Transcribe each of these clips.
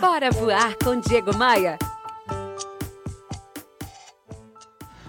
Bora voar com Diego Maia.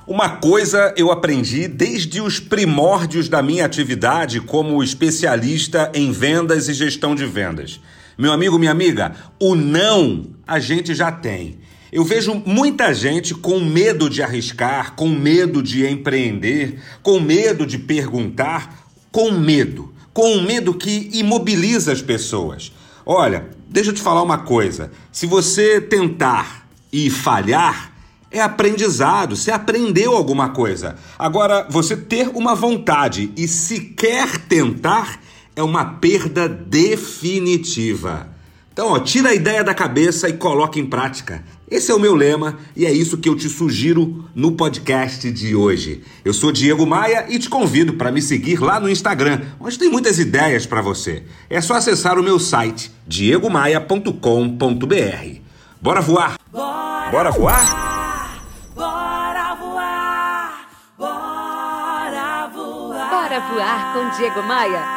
Uma coisa eu aprendi desde os primórdios da minha atividade como especialista em vendas e gestão de vendas. Meu amigo, minha amiga, o não a gente já tem. Eu vejo muita gente com medo de arriscar, com medo de empreender, com medo de perguntar, com medo, com medo que imobiliza as pessoas. Olha, deixa eu te falar uma coisa: se você tentar e falhar, é aprendizado, você aprendeu alguma coisa. Agora, você ter uma vontade e sequer tentar é uma perda definitiva. Então, ó, tira a ideia da cabeça e coloca em prática. Esse é o meu lema e é isso que eu te sugiro no podcast de hoje. Eu sou Diego Maia e te convido para me seguir lá no Instagram, onde tem muitas ideias para você. É só acessar o meu site diegomaia.com.br. Bora voar? Bora, Bora voar? Bora voar! Bora voar! Bora voar com Diego Maia.